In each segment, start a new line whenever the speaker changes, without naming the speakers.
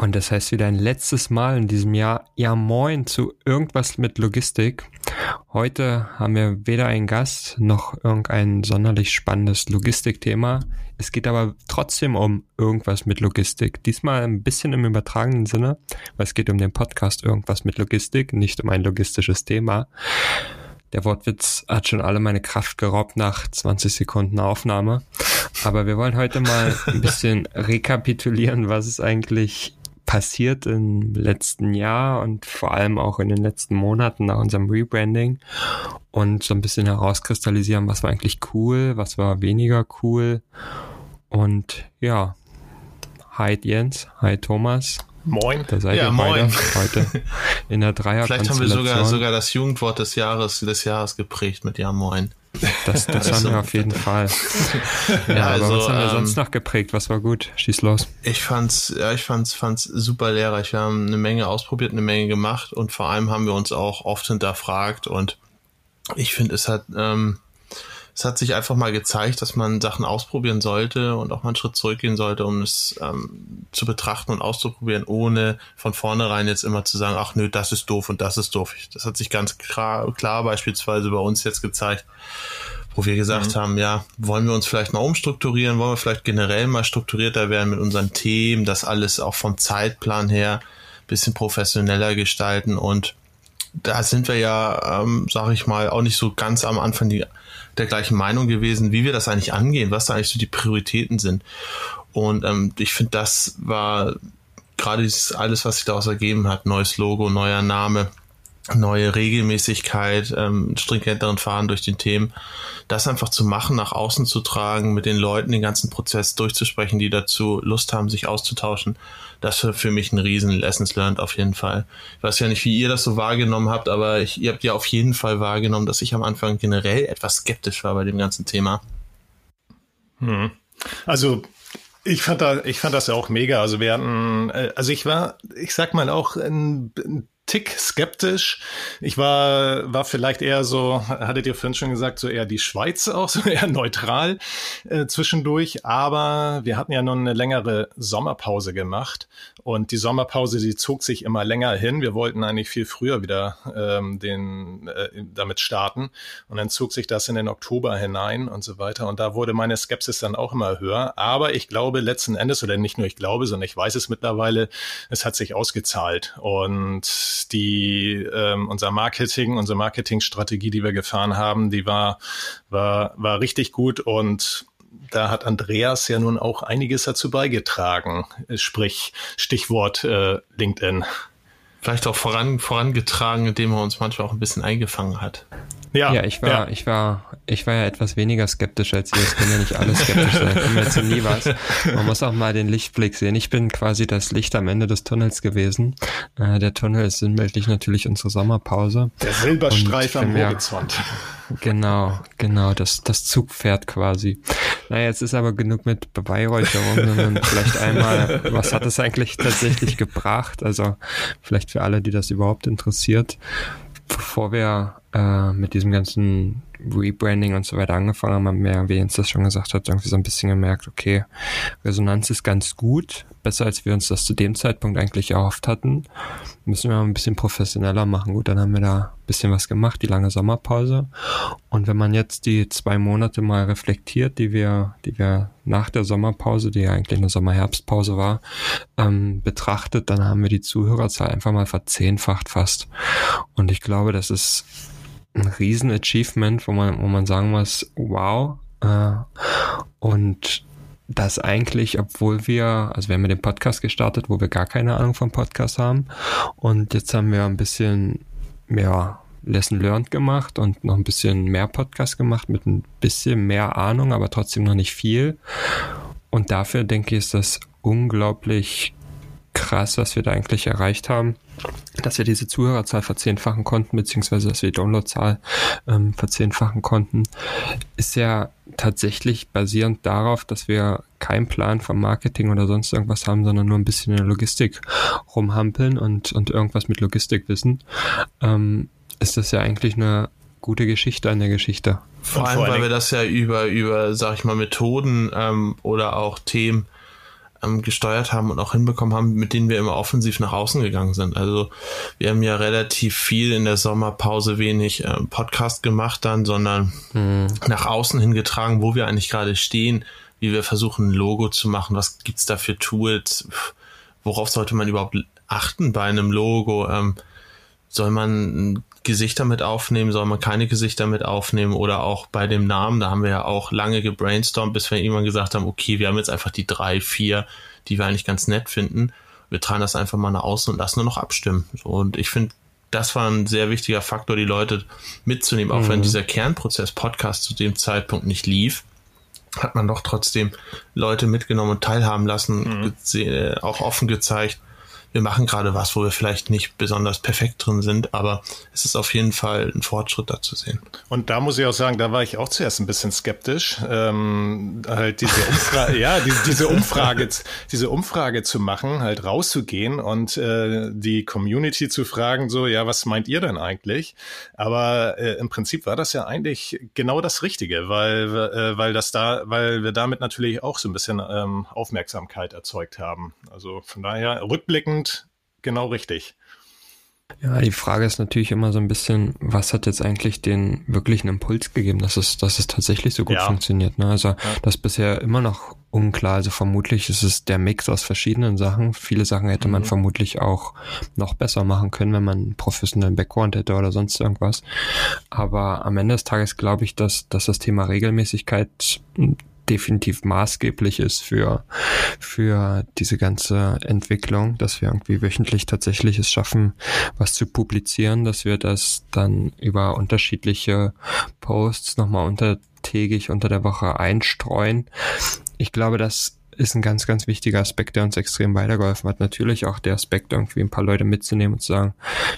Und das heißt wieder ein letztes Mal in diesem Jahr, ja moin zu irgendwas mit Logistik. Heute haben wir weder einen Gast noch irgendein sonderlich spannendes Logistikthema. Es geht aber trotzdem um irgendwas mit Logistik. Diesmal ein bisschen im übertragenen Sinne, weil es geht um den Podcast irgendwas mit Logistik, nicht um ein logistisches Thema. Der Wortwitz hat schon alle meine Kraft geraubt nach 20 Sekunden Aufnahme. Aber wir wollen heute mal ein bisschen rekapitulieren, was es eigentlich passiert im letzten Jahr und vor allem auch in den letzten Monaten nach unserem Rebranding und so ein bisschen herauskristallisieren, was war eigentlich cool, was war weniger cool. Und ja, hi Jens, hi Thomas.
Moin.
Da seid
Ja,
ihr
moin.
beide heute in der Dreier
Vielleicht haben wir sogar, sogar das Jugendwort des Jahres, des Jahres geprägt mit Ja Moin.
Das, das haben wir auf jeden Fall. Ja,
Ja,
aber
also,
was haben wir
ähm,
sonst noch geprägt? Was war gut? Schieß los.
Ich fand's, ja, ich fand's, fand's super lehrreich. Wir haben eine Menge ausprobiert, eine Menge gemacht und vor allem haben wir uns auch oft hinterfragt und ich finde, es hat, ähm, es hat sich einfach mal gezeigt, dass man Sachen ausprobieren sollte und auch mal einen Schritt zurückgehen sollte, um es ähm, zu betrachten und auszuprobieren, ohne von vornherein jetzt immer zu sagen, ach nö, das ist doof und das ist doof. Das hat sich ganz klar, klar beispielsweise bei uns jetzt gezeigt, wo wir gesagt haben, ja, wollen wir uns vielleicht mal umstrukturieren, wollen wir vielleicht generell mal strukturierter werden mit unseren Themen, das alles auch vom Zeitplan her bisschen professioneller gestalten und da sind wir ja, ähm, sage ich mal, auch nicht so ganz am Anfang die, der gleichen Meinung gewesen, wie wir das eigentlich angehen, was da eigentlich so die Prioritäten sind. Und ähm, ich finde, das war gerade alles, was sich daraus ergeben hat, neues Logo, neuer Name, neue Regelmäßigkeit, ähm, stringenteren Fahren durch den Themen, das einfach zu machen, nach außen zu tragen, mit den Leuten den ganzen Prozess durchzusprechen, die dazu Lust haben, sich auszutauschen, das war für mich ein riesen Lessons learned auf jeden Fall. Ich weiß ja nicht, wie ihr das so wahrgenommen habt, aber ich, ihr habt ja auf jeden Fall wahrgenommen, dass ich am Anfang generell etwas skeptisch war bei dem ganzen Thema.
Also ich fand da, ich fand das ja auch mega. Also wir hatten, äh, also ich war, ich sag mal auch ein, ein Tick skeptisch. Ich war, war vielleicht eher so, hattet ihr vorhin schon gesagt, so eher die Schweiz auch, so eher neutral äh, zwischendurch. Aber wir hatten ja nun eine längere Sommerpause gemacht und die Sommerpause, die zog sich immer länger hin. Wir wollten eigentlich viel früher wieder ähm, den äh, damit starten und dann zog sich das in den Oktober hinein und so weiter. Und da wurde meine Skepsis dann auch immer höher. Aber ich glaube letzten Endes, oder nicht nur ich glaube, sondern ich weiß es mittlerweile, es hat sich ausgezahlt. Und die ähm, unser Marketing, unsere Marketingstrategie, die wir gefahren haben, die war, war, war richtig gut und da hat Andreas ja nun auch einiges dazu beigetragen. Sprich, Stichwort äh, LinkedIn.
Vielleicht auch voran, vorangetragen, indem er uns manchmal auch ein bisschen eingefangen hat.
Ja, ich war,
ja.
ich war, ich war ja etwas weniger skeptisch als ihr. Es können ja nicht alle skeptisch sein. Kommen ja zu nie was. Man muss auch mal den Lichtblick sehen. Ich bin quasi das Licht am Ende des Tunnels gewesen. Äh, der Tunnel ist sinnbildlich natürlich unsere Sommerpause.
Der Silberstreif am
wir-
Horizont.
Genau, genau, das, das Zugpferd quasi. Naja, jetzt ist aber genug mit Beweihräucherungen, sondern vielleicht einmal, was hat es eigentlich tatsächlich gebracht? Also vielleicht für alle, die das überhaupt interessiert. Bevor wir äh, mit diesem ganzen Rebranding und so weiter angefangen haben, haben wir, wie Jens das schon gesagt hat, irgendwie so ein bisschen gemerkt, okay, Resonanz ist ganz gut, besser als wir uns das zu dem Zeitpunkt eigentlich erhofft hatten. Müssen wir mal ein bisschen professioneller machen. Gut, dann haben wir da ein bisschen was gemacht, die lange Sommerpause. Und wenn man jetzt die zwei Monate mal reflektiert, die wir, die wir nach der Sommerpause, die ja eigentlich eine Sommerherbstpause war, ähm, betrachtet, dann haben wir die Zuhörerzahl einfach mal verzehnfacht fast. Und ich glaube, das ist ein riesen Achievement, wo man, wo man sagen muss, wow. Äh, und das eigentlich, obwohl wir, also wir haben ja den Podcast gestartet, wo wir gar keine Ahnung vom Podcast haben. Und jetzt haben wir ein bisschen, ja, Lesson Learned gemacht und noch ein bisschen mehr Podcast gemacht mit ein bisschen mehr Ahnung, aber trotzdem noch nicht viel. und dafür denke ich, ist das unglaublich krass, was wir da eigentlich erreicht haben, dass wir diese Zuhörerzahl verzehnfachen konnten, beziehungsweise dass wir die Downloadzahl ähm, verzehnfachen konnten, ist ja tatsächlich basierend darauf, dass wir keinen Plan vom Marketing oder sonst irgendwas haben, sondern nur ein bisschen in der Logistik rumhampeln und, und irgendwas mit Logistik wissen, ähm, ist das ja eigentlich eine gute Geschichte an der Geschichte.
Vor allem, weil wir das ja über, über, sag ich mal, Methoden ähm, oder auch Themen ähm, gesteuert haben und auch hinbekommen haben, mit denen wir immer offensiv nach außen gegangen sind. Also wir haben ja relativ viel in der Sommerpause wenig äh, Podcast gemacht dann, sondern mhm. nach außen hingetragen, wo wir eigentlich gerade stehen, wie wir versuchen, ein Logo zu machen, was gibt's da für Tools, worauf sollte man überhaupt achten bei einem Logo, ähm, soll man Gesichter mit aufnehmen, soll man keine Gesichter mit aufnehmen oder auch bei dem Namen, da haben wir ja auch lange gebrainstormt, bis wir irgendwann gesagt haben, okay, wir haben jetzt einfach die drei, vier, die wir eigentlich ganz nett finden. Wir tragen das einfach mal nach außen und lassen nur noch abstimmen. Und ich finde, das war ein sehr wichtiger Faktor, die Leute mitzunehmen, auch mhm. wenn dieser Kernprozess Podcast zu dem Zeitpunkt nicht lief hat man doch trotzdem Leute mitgenommen und teilhaben lassen, mhm. auch offen gezeigt, wir machen gerade was, wo wir vielleicht nicht besonders perfekt drin sind, aber es ist auf jeden Fall ein Fortschritt da zu sehen.
Und da muss ich auch sagen, da war ich auch zuerst ein bisschen skeptisch, ähm, halt diese Umfrage, ja, diese, diese Umfrage, diese Umfrage zu machen, halt rauszugehen und äh, die Community zu fragen, so, ja, was meint ihr denn eigentlich? Aber äh, im Prinzip war das ja eigentlich genau das Richtige, weil, äh, weil das da, weil wir damit natürlich auch so ein bisschen ähm, Aufmerksamkeit erzeugt haben. Also von daher rückblickend rückblickend genau richtig.
Ja, die Frage ist natürlich immer so ein bisschen, was hat jetzt eigentlich den wirklichen Impuls gegeben, dass es, dass es tatsächlich so gut ja. funktioniert. Ne? Also ja. das ist bisher immer noch unklar. Also vermutlich ist es der Mix aus verschiedenen Sachen. Viele Sachen hätte man mhm. vermutlich auch noch besser machen können, wenn man einen professionellen Background hätte oder sonst irgendwas. Aber am Ende des Tages glaube ich, dass, dass das Thema Regelmäßigkeit definitiv maßgeblich ist für, für diese ganze Entwicklung, dass wir irgendwie wöchentlich tatsächlich es schaffen, was zu publizieren, dass wir das dann über unterschiedliche Posts nochmal untertägig unter der Woche einstreuen. Ich glaube, dass ist ein ganz, ganz wichtiger Aspekt, der uns extrem weitergeholfen hat. Natürlich auch der Aspekt, irgendwie ein paar Leute mitzunehmen und zu sagen,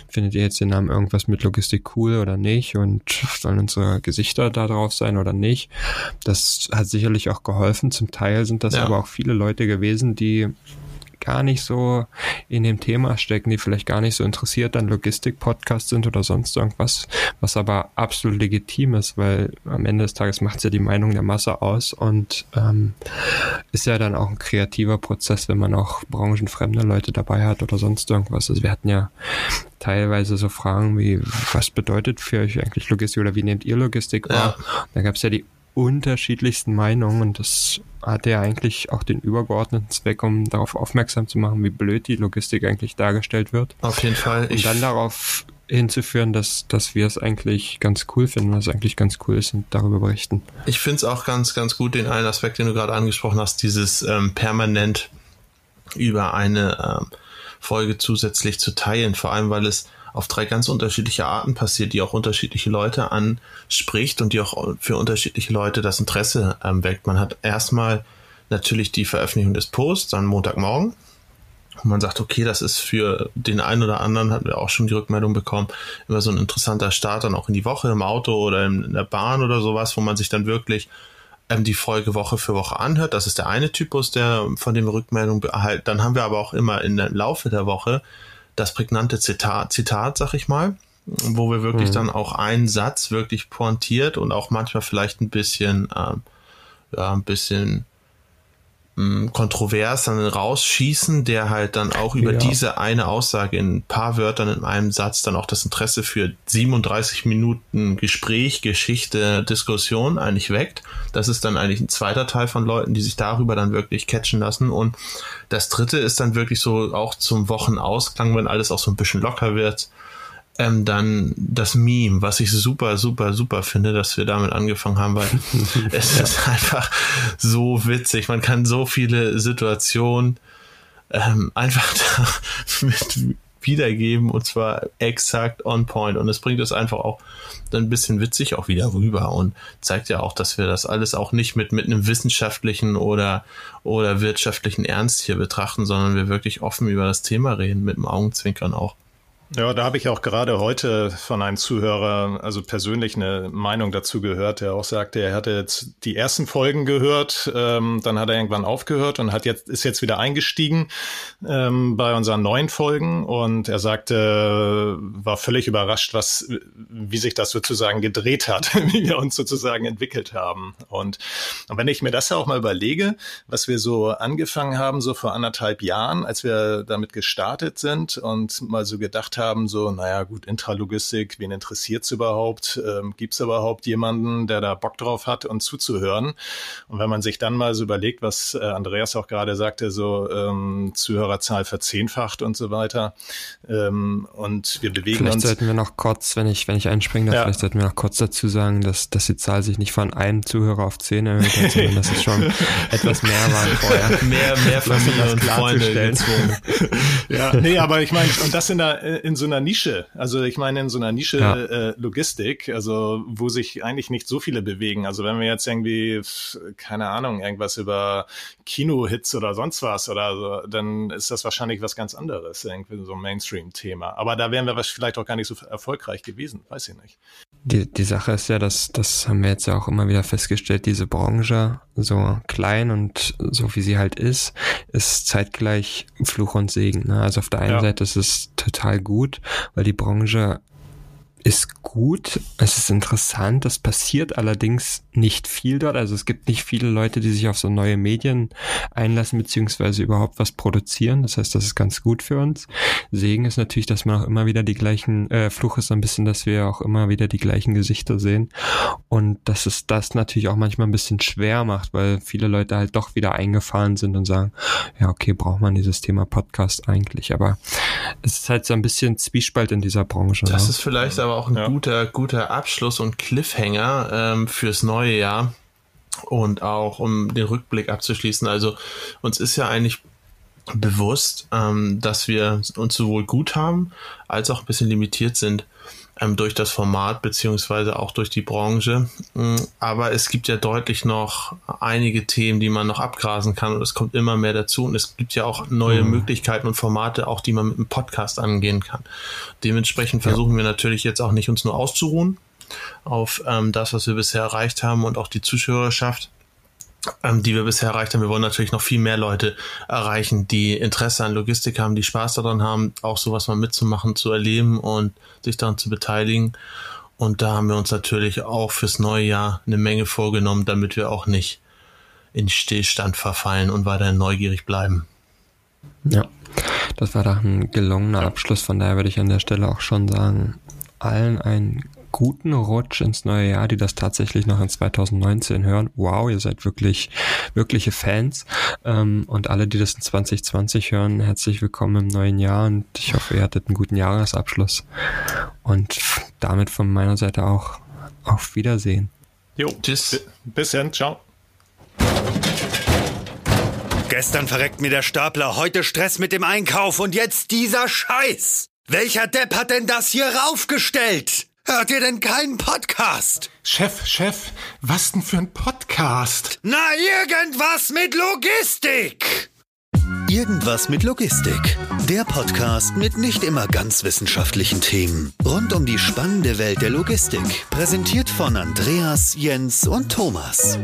findet ihr jetzt den Namen irgendwas mit Logistik cool oder nicht und sollen unsere Gesichter da drauf sein oder nicht. Das hat sicherlich auch geholfen. Zum Teil sind das ja. aber auch viele Leute gewesen, die gar nicht so in dem Thema stecken, die vielleicht gar nicht so interessiert an Logistik-Podcasts sind oder sonst irgendwas, was aber absolut legitim ist, weil am Ende des Tages macht es ja die Meinung der Masse aus und ähm, ist ja dann auch ein kreativer Prozess, wenn man auch branchenfremde Leute dabei hat oder sonst irgendwas. Also wir hatten ja teilweise so Fragen wie, was bedeutet für euch eigentlich Logistik oder wie nehmt ihr Logistik wahr? Ja. Da gab es ja die unterschiedlichsten Meinungen und das hatte ja eigentlich auch den übergeordneten Zweck, um darauf aufmerksam zu machen, wie blöd die Logistik eigentlich dargestellt wird.
Auf jeden Fall.
Und dann darauf hinzuführen, dass, dass wir es eigentlich ganz cool finden, was eigentlich ganz cool ist und darüber berichten.
Ich finde es auch ganz, ganz gut, den einen Aspekt, den du gerade angesprochen hast, dieses ähm, permanent über eine ähm, Folge zusätzlich zu teilen, vor allem weil es auf drei ganz unterschiedliche Arten passiert, die auch unterschiedliche Leute anspricht und die auch für unterschiedliche Leute das Interesse ähm, weckt. Man hat erstmal natürlich die Veröffentlichung des Posts am Montagmorgen. Und man sagt, okay, das ist für den einen oder anderen, hatten wir auch schon die Rückmeldung bekommen, immer so ein interessanter Start dann auch in die Woche im Auto oder in der Bahn oder sowas, wo man sich dann wirklich ähm, die Folge Woche für Woche anhört. Das ist der eine Typus, der von dem Rückmeldung erhalten. Dann haben wir aber auch immer der Laufe der Woche das prägnante Zitat, Zitat, sag ich mal, wo wir wirklich mhm. dann auch einen Satz wirklich pointiert und auch manchmal vielleicht ein bisschen, ähm, ja, ein bisschen kontrovers dann rausschießen, der halt dann auch über ja. diese eine Aussage in ein paar Wörtern in einem Satz dann auch das Interesse für 37 Minuten Gespräch, Geschichte, Diskussion eigentlich weckt. Das ist dann eigentlich ein zweiter Teil von Leuten, die sich darüber dann wirklich catchen lassen. Und das dritte ist dann wirklich so auch zum Wochenausklang, wenn alles auch so ein bisschen locker wird ähm, dann das Meme, was ich super, super, super finde, dass wir damit angefangen haben, weil es ja. ist einfach so witzig. Man kann so viele Situationen ähm, einfach mit wiedergeben und zwar exakt on point. Und es bringt es einfach auch dann ein bisschen witzig auch wieder rüber und zeigt ja auch, dass wir das alles auch nicht mit, mit einem wissenschaftlichen oder, oder wirtschaftlichen Ernst hier betrachten, sondern wir wirklich offen über das Thema reden, mit dem Augenzwinkern auch.
Ja, da habe ich auch gerade heute von einem Zuhörer, also persönlich eine Meinung dazu gehört, der auch sagte, er hatte jetzt die ersten Folgen gehört, ähm, dann hat er irgendwann aufgehört und hat jetzt ist jetzt wieder eingestiegen ähm, bei unseren neuen Folgen und er sagte, war völlig überrascht, was wie sich das sozusagen gedreht hat, wie wir uns sozusagen entwickelt haben. Und, und wenn ich mir das ja auch mal überlege, was wir so angefangen haben, so vor anderthalb Jahren, als wir damit gestartet sind und mal so gedacht haben, so, naja gut, Intralogistik, wen interessiert's überhaupt? Ähm, Gibt überhaupt jemanden, der da Bock drauf hat und zuzuhören? Und wenn man sich dann mal so überlegt, was äh, Andreas auch gerade sagte, so ähm, Zuhörerzahl verzehnfacht und so weiter. Ähm, und wir bewegen
vielleicht
uns.
Vielleicht sollten wir noch kurz, wenn ich, wenn ich einspringen darf, ja. vielleicht sollten wir noch kurz dazu sagen, dass, dass die Zahl sich nicht von einem Zuhörer auf zehn erhöht hat, sondern dass es schon etwas mehr waren vorher.
Mehr, mehr Familie und Freunde
ja, nee, aber ich meine, und das in der, in so einer Nische. Also ich meine in so einer Nische ja. äh, Logistik, also wo sich eigentlich nicht so viele bewegen. Also wenn wir jetzt irgendwie, keine Ahnung, irgendwas über Kinohits oder sonst was oder so, dann ist das wahrscheinlich was ganz anderes, irgendwie so ein Mainstream-Thema. Aber da wären wir vielleicht auch gar nicht so erfolgreich gewesen, weiß ich nicht.
Die, die Sache ist ja, dass das haben wir jetzt ja auch immer wieder festgestellt, diese Branche, so klein und so wie sie halt ist, ist zeitgleich Fluch und Segen. Ne? Also auf der einen ja. Seite ist es total gut, weil die Branche ist gut, es ist interessant, das passiert allerdings nicht viel dort. Also es gibt nicht viele Leute, die sich auf so neue Medien einlassen, beziehungsweise überhaupt was produzieren. Das heißt, das ist ganz gut für uns. Segen ist natürlich, dass man auch immer wieder die gleichen, äh, Fluch ist so ein bisschen, dass wir auch immer wieder die gleichen Gesichter sehen. Und dass es das natürlich auch manchmal ein bisschen schwer macht, weil viele Leute halt doch wieder eingefahren sind und sagen, ja, okay, braucht man dieses Thema Podcast eigentlich. Aber es ist halt so ein bisschen Zwiespalt in dieser Branche.
Das ne? ist vielleicht aber auch ein ja. guter, guter Abschluss und Cliffhanger ähm, fürs neue Jahr. Und auch um den Rückblick abzuschließen. Also uns ist ja eigentlich bewusst, ähm, dass wir uns sowohl gut haben als auch ein bisschen limitiert sind ähm, durch das Format beziehungsweise auch durch die Branche. Mm, aber es gibt ja deutlich noch einige Themen, die man noch abgrasen kann und es kommt immer mehr dazu und es gibt ja auch neue mhm. Möglichkeiten und Formate, auch die man mit einem Podcast angehen kann. Dementsprechend versuchen ja. wir natürlich jetzt auch nicht uns nur auszuruhen auf ähm, das, was wir bisher erreicht haben und auch die Zuschauerschaft ähm, die wir bisher erreicht haben. Wir wollen natürlich noch viel mehr Leute erreichen, die Interesse an Logistik haben, die Spaß daran haben, auch sowas mal mitzumachen, zu erleben und sich daran zu beteiligen. Und da haben wir uns natürlich auch fürs neue Jahr eine Menge vorgenommen, damit wir auch nicht in Stillstand verfallen und weiterhin neugierig bleiben.
Ja, das war doch ein gelungener Abschluss. Von daher würde ich an der Stelle auch schon sagen, allen ein guten Rutsch ins neue Jahr, die das tatsächlich noch in 2019 hören. Wow, ihr seid wirklich, wirkliche Fans. Ähm, und alle, die das in 2020 hören, herzlich willkommen im neuen Jahr und ich hoffe, ihr hattet einen guten Jahresabschluss. Und damit von meiner Seite auch auf Wiedersehen.
Jo, tschüss. Bis dann, ciao.
Gestern verreckt mir der Stapler, heute Stress mit dem Einkauf und jetzt dieser Scheiß. Welcher Depp hat denn das hier raufgestellt? Hört ihr denn keinen Podcast?
Chef, Chef, was denn für ein Podcast?
Na, irgendwas mit Logistik! Irgendwas mit Logistik. Der Podcast mit nicht immer ganz wissenschaftlichen Themen. Rund um die spannende Welt der Logistik. Präsentiert von Andreas, Jens und Thomas.